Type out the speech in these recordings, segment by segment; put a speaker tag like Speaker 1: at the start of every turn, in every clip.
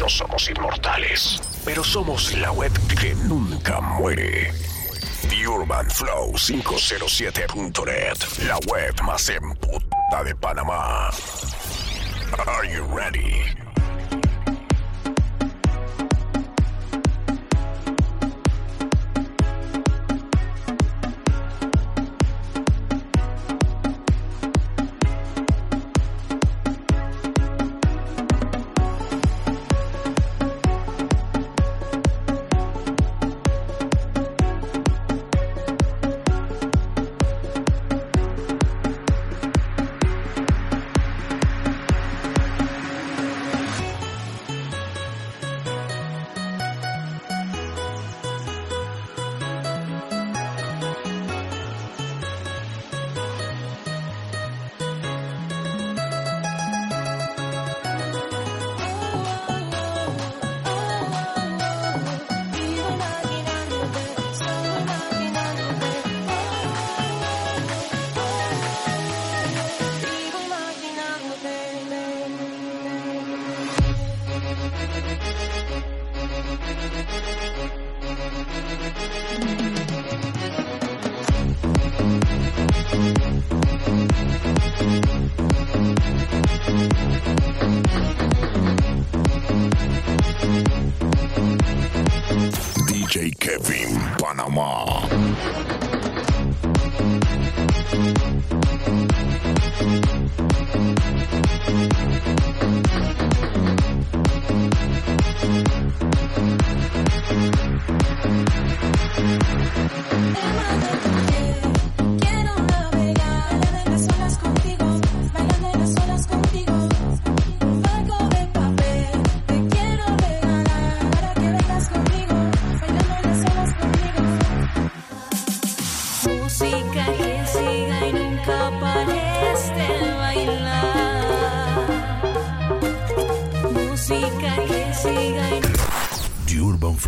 Speaker 1: No somos inmortales, pero somos la web que nunca muere. The Urban Flow 507.net, la web más emputada de Panamá. Are you ready?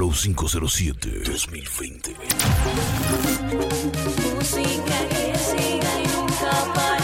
Speaker 1: Flow 507 2020.
Speaker 2: Música que siga y nunca pares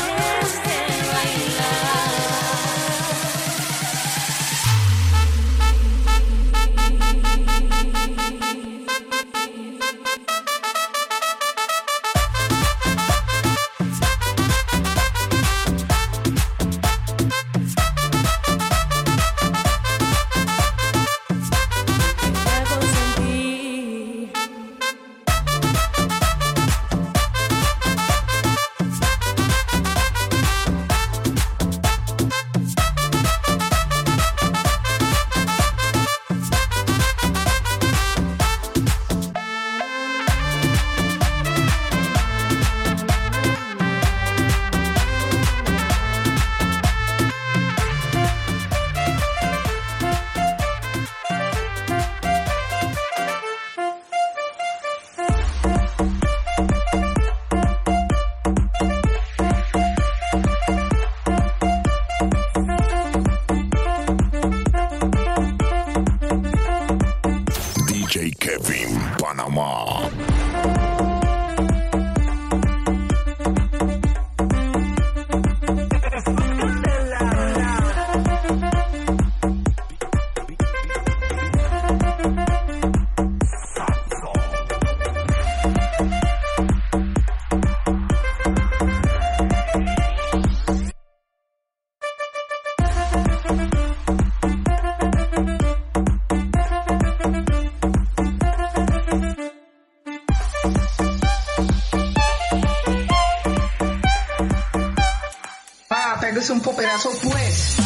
Speaker 3: Pégase un poperazo pues.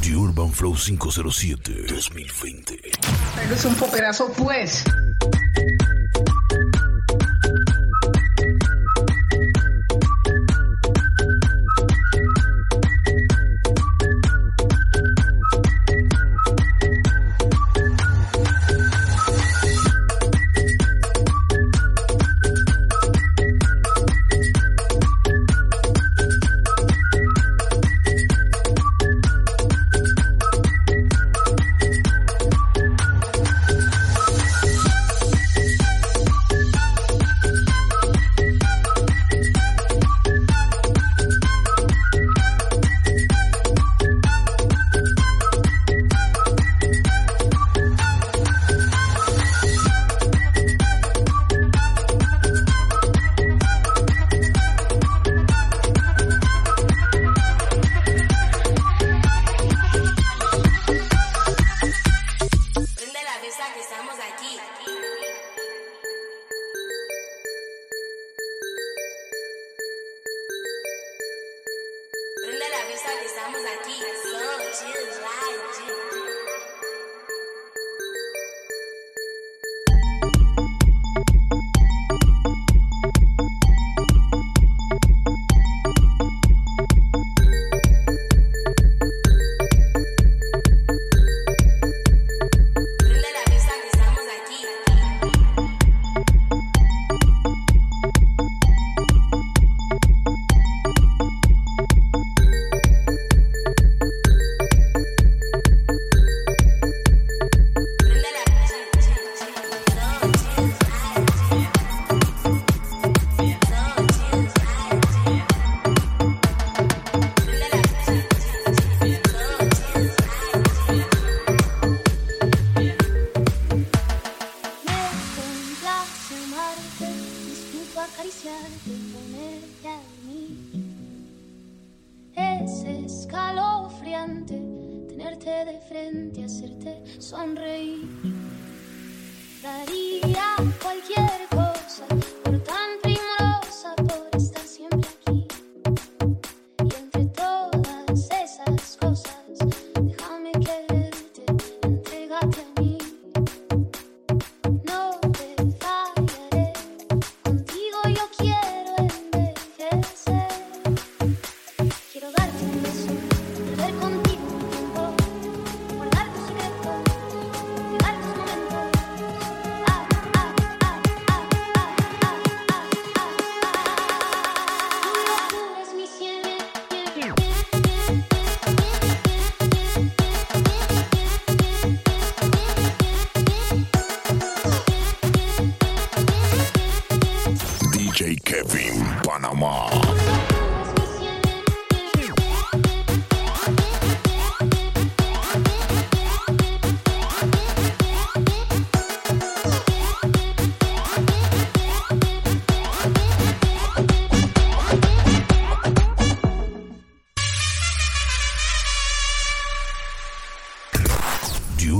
Speaker 1: The Urban Flow 507 2020.
Speaker 3: Pégase un poperazo pues.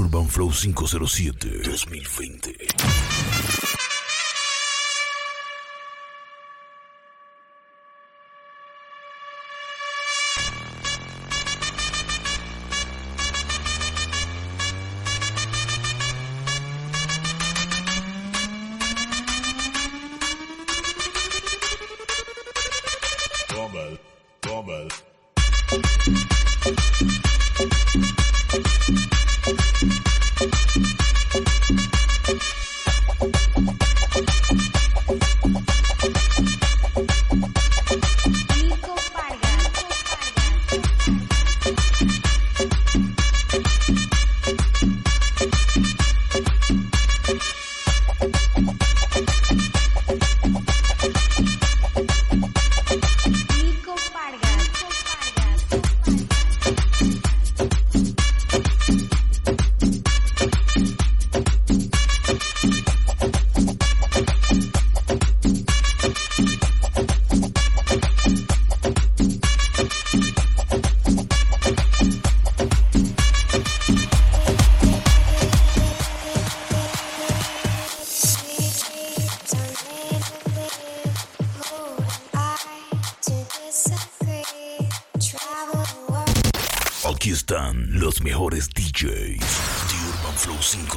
Speaker 4: Urban Flow 507 2020.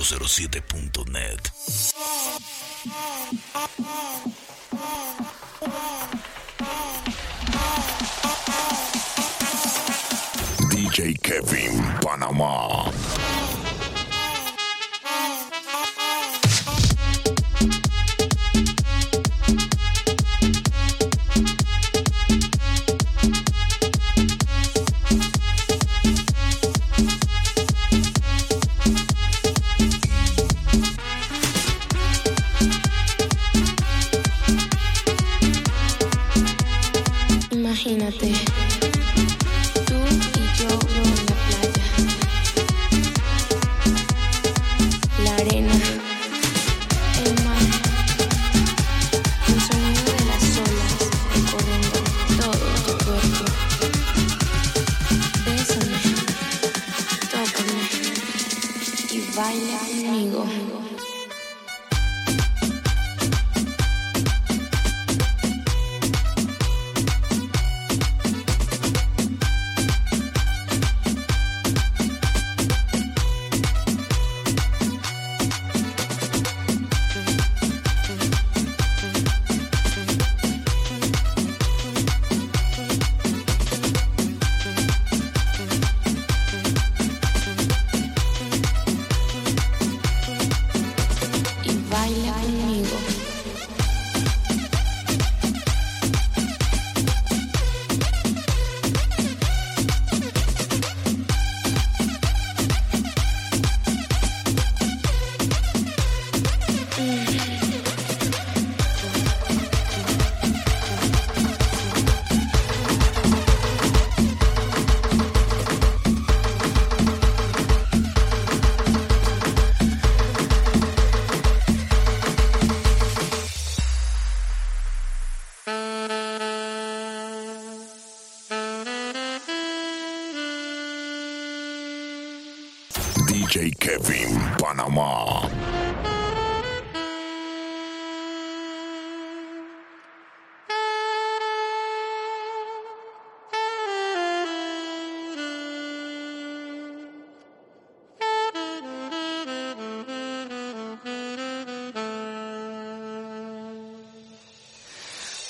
Speaker 4: 507.net. DJ Kevin Panamá. Panamá.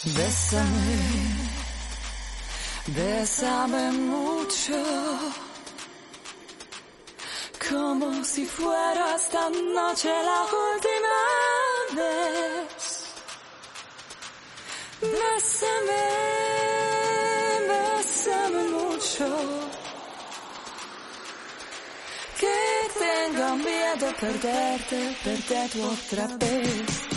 Speaker 5: Bésame, bésame mucho, como si fuera esta noche la última vez. Bésame, bésame mucho, que tengo miedo perderte, perderte otra vez,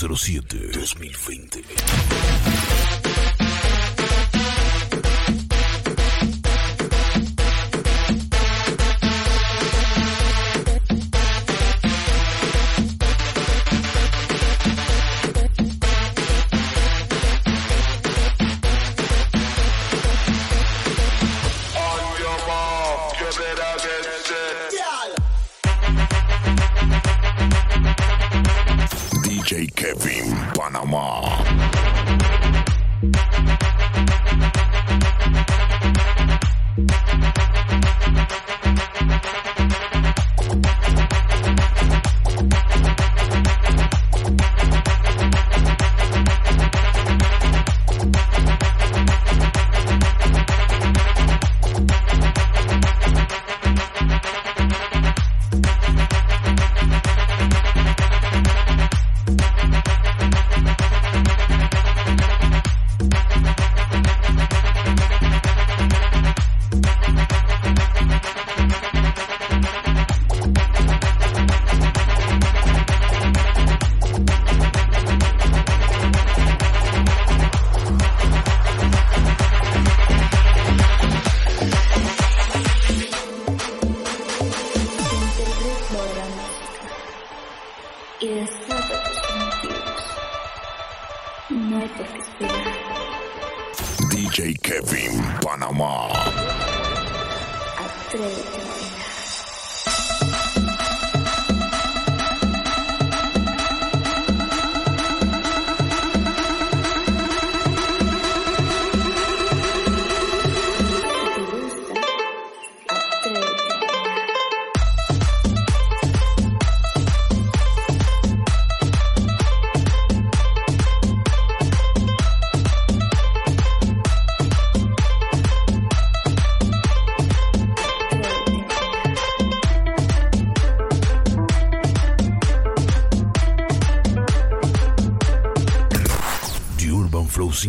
Speaker 6: 207-2020 No hay por qué esperar.
Speaker 4: DJ Kevin Panamá.
Speaker 6: Atrévete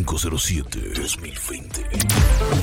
Speaker 2: 507-2020.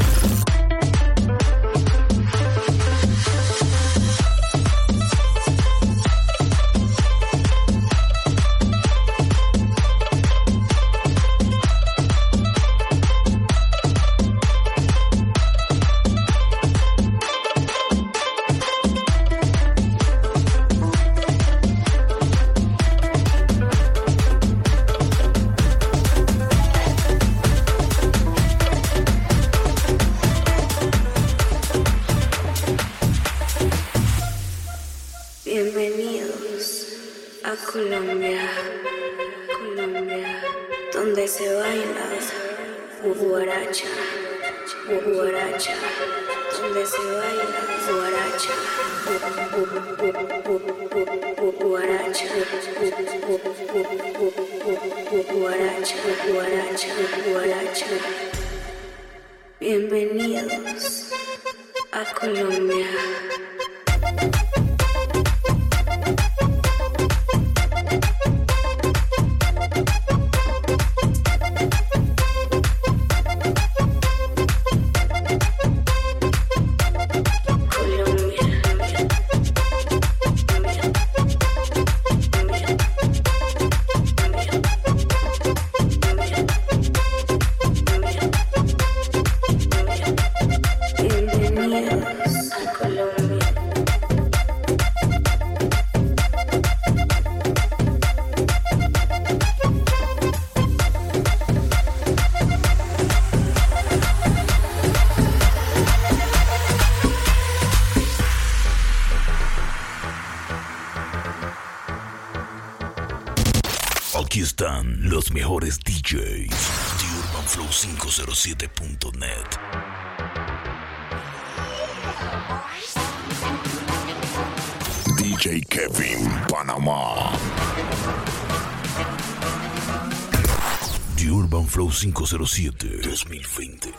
Speaker 2: 507.net. DJ Kevin Panamá. The Urban Flow 507 2020.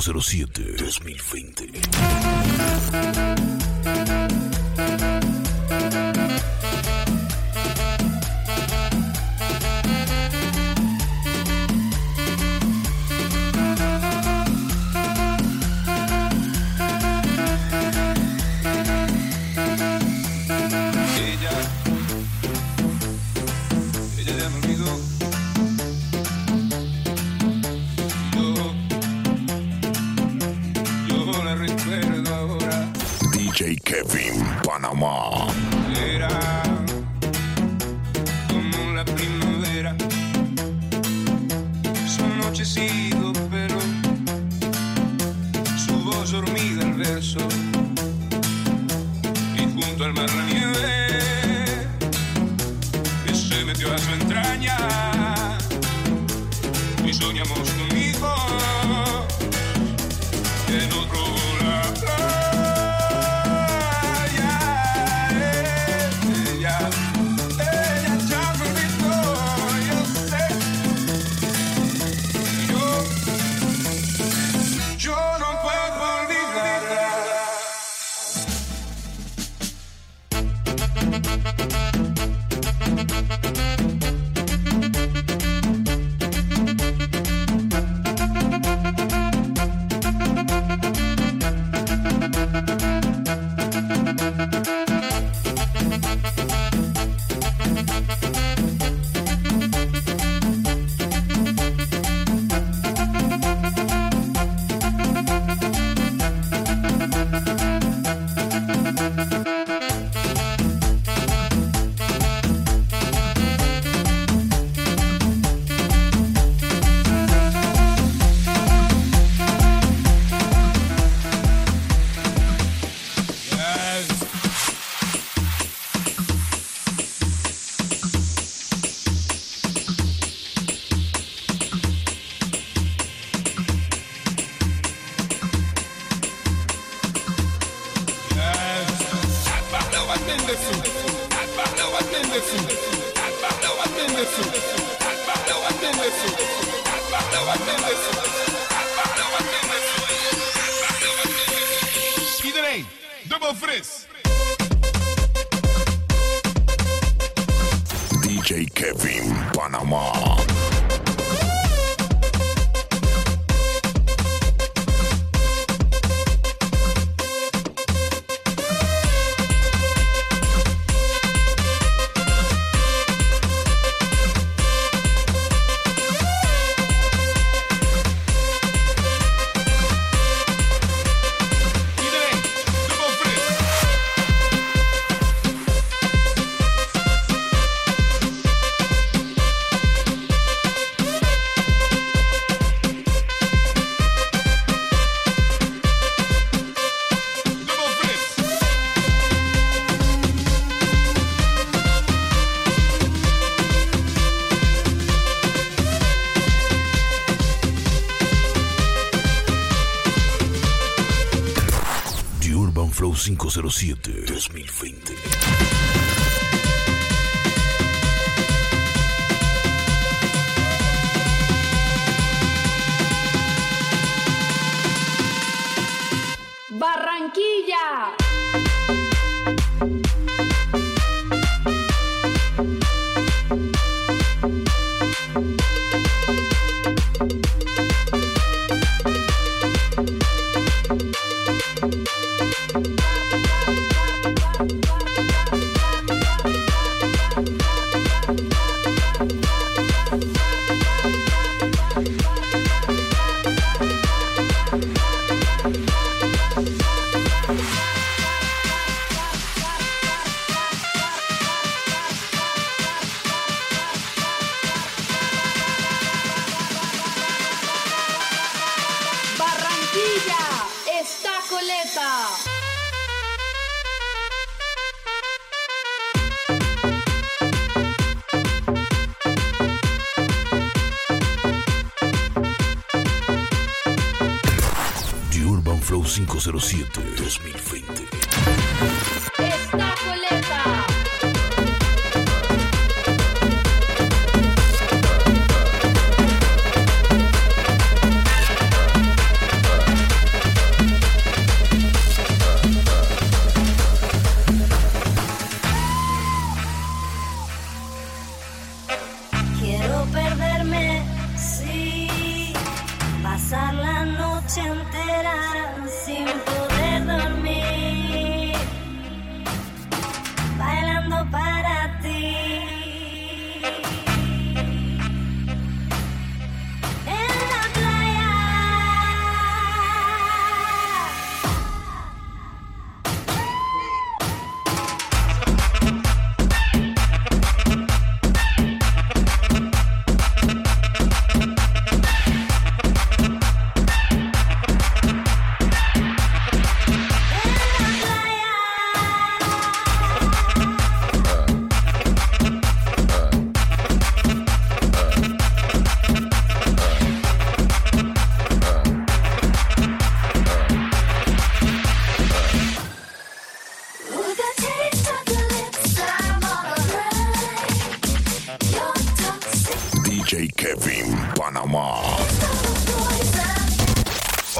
Speaker 7: 507-2020. Panama. Iedereen, fris.
Speaker 4: DJ Kevin Panamá. 507 2020.
Speaker 8: Quiero perderme, sí, pasar la noche entera sin poder dormir, bailando para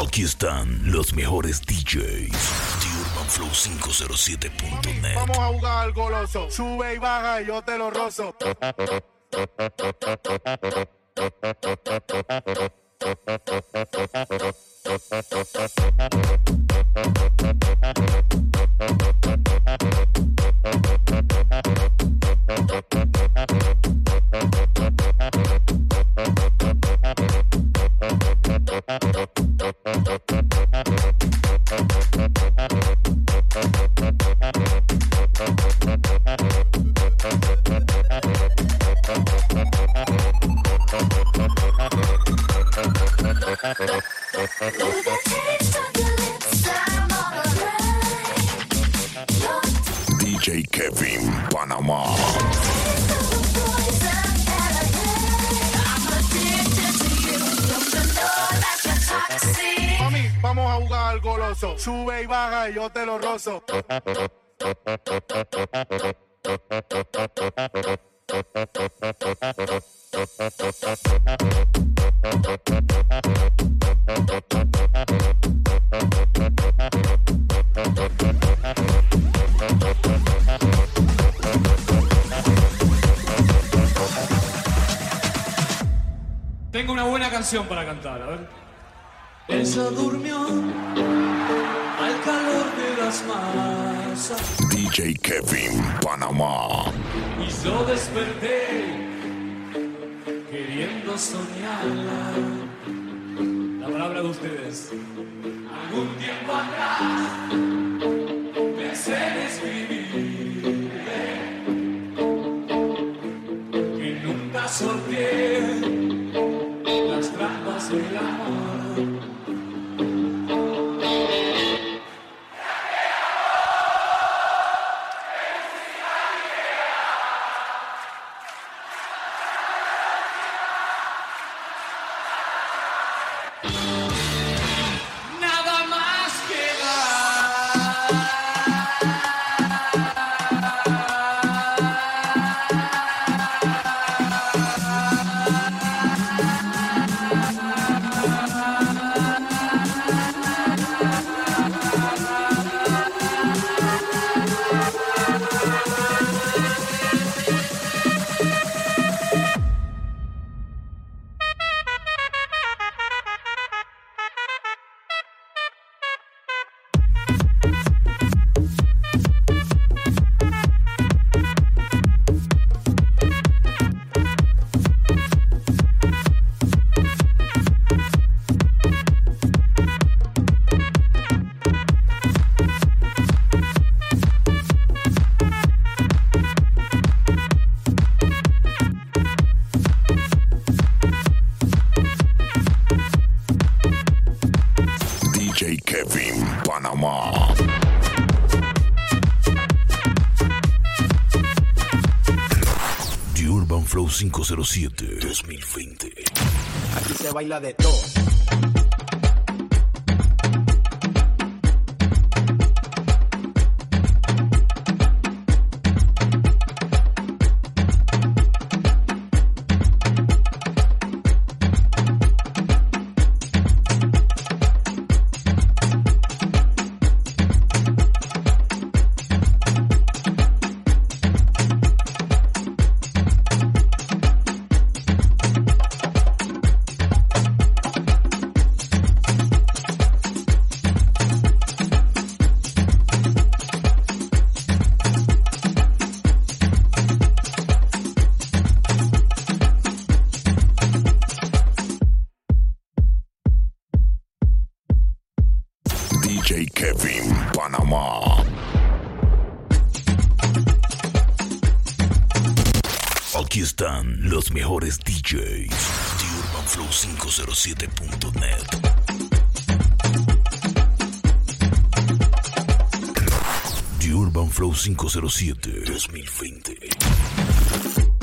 Speaker 4: Aquí están los mejores DJs. The Urban Flow 507.net.
Speaker 9: Vamos a jugar al goloso. Sube y baja y yo te lo rozo. Goloso. Sube y baja y yo te lo rozo.
Speaker 10: Tengo una buena canción para cantar, a ver.
Speaker 11: Ella durmió al calor de las masas
Speaker 4: DJ Kevin Panamá.
Speaker 11: y yo desperté queriendo soñarla.
Speaker 10: La palabra de ustedes.
Speaker 11: Algún tiempo atrás pensé en escribirle que nunca sorteé las trampas del amor.
Speaker 4: 507-2020.
Speaker 12: Aquí se baila de todo.
Speaker 4: Mejores DJs. The Urban Flow 507.net. The Urban Flow 507 2020.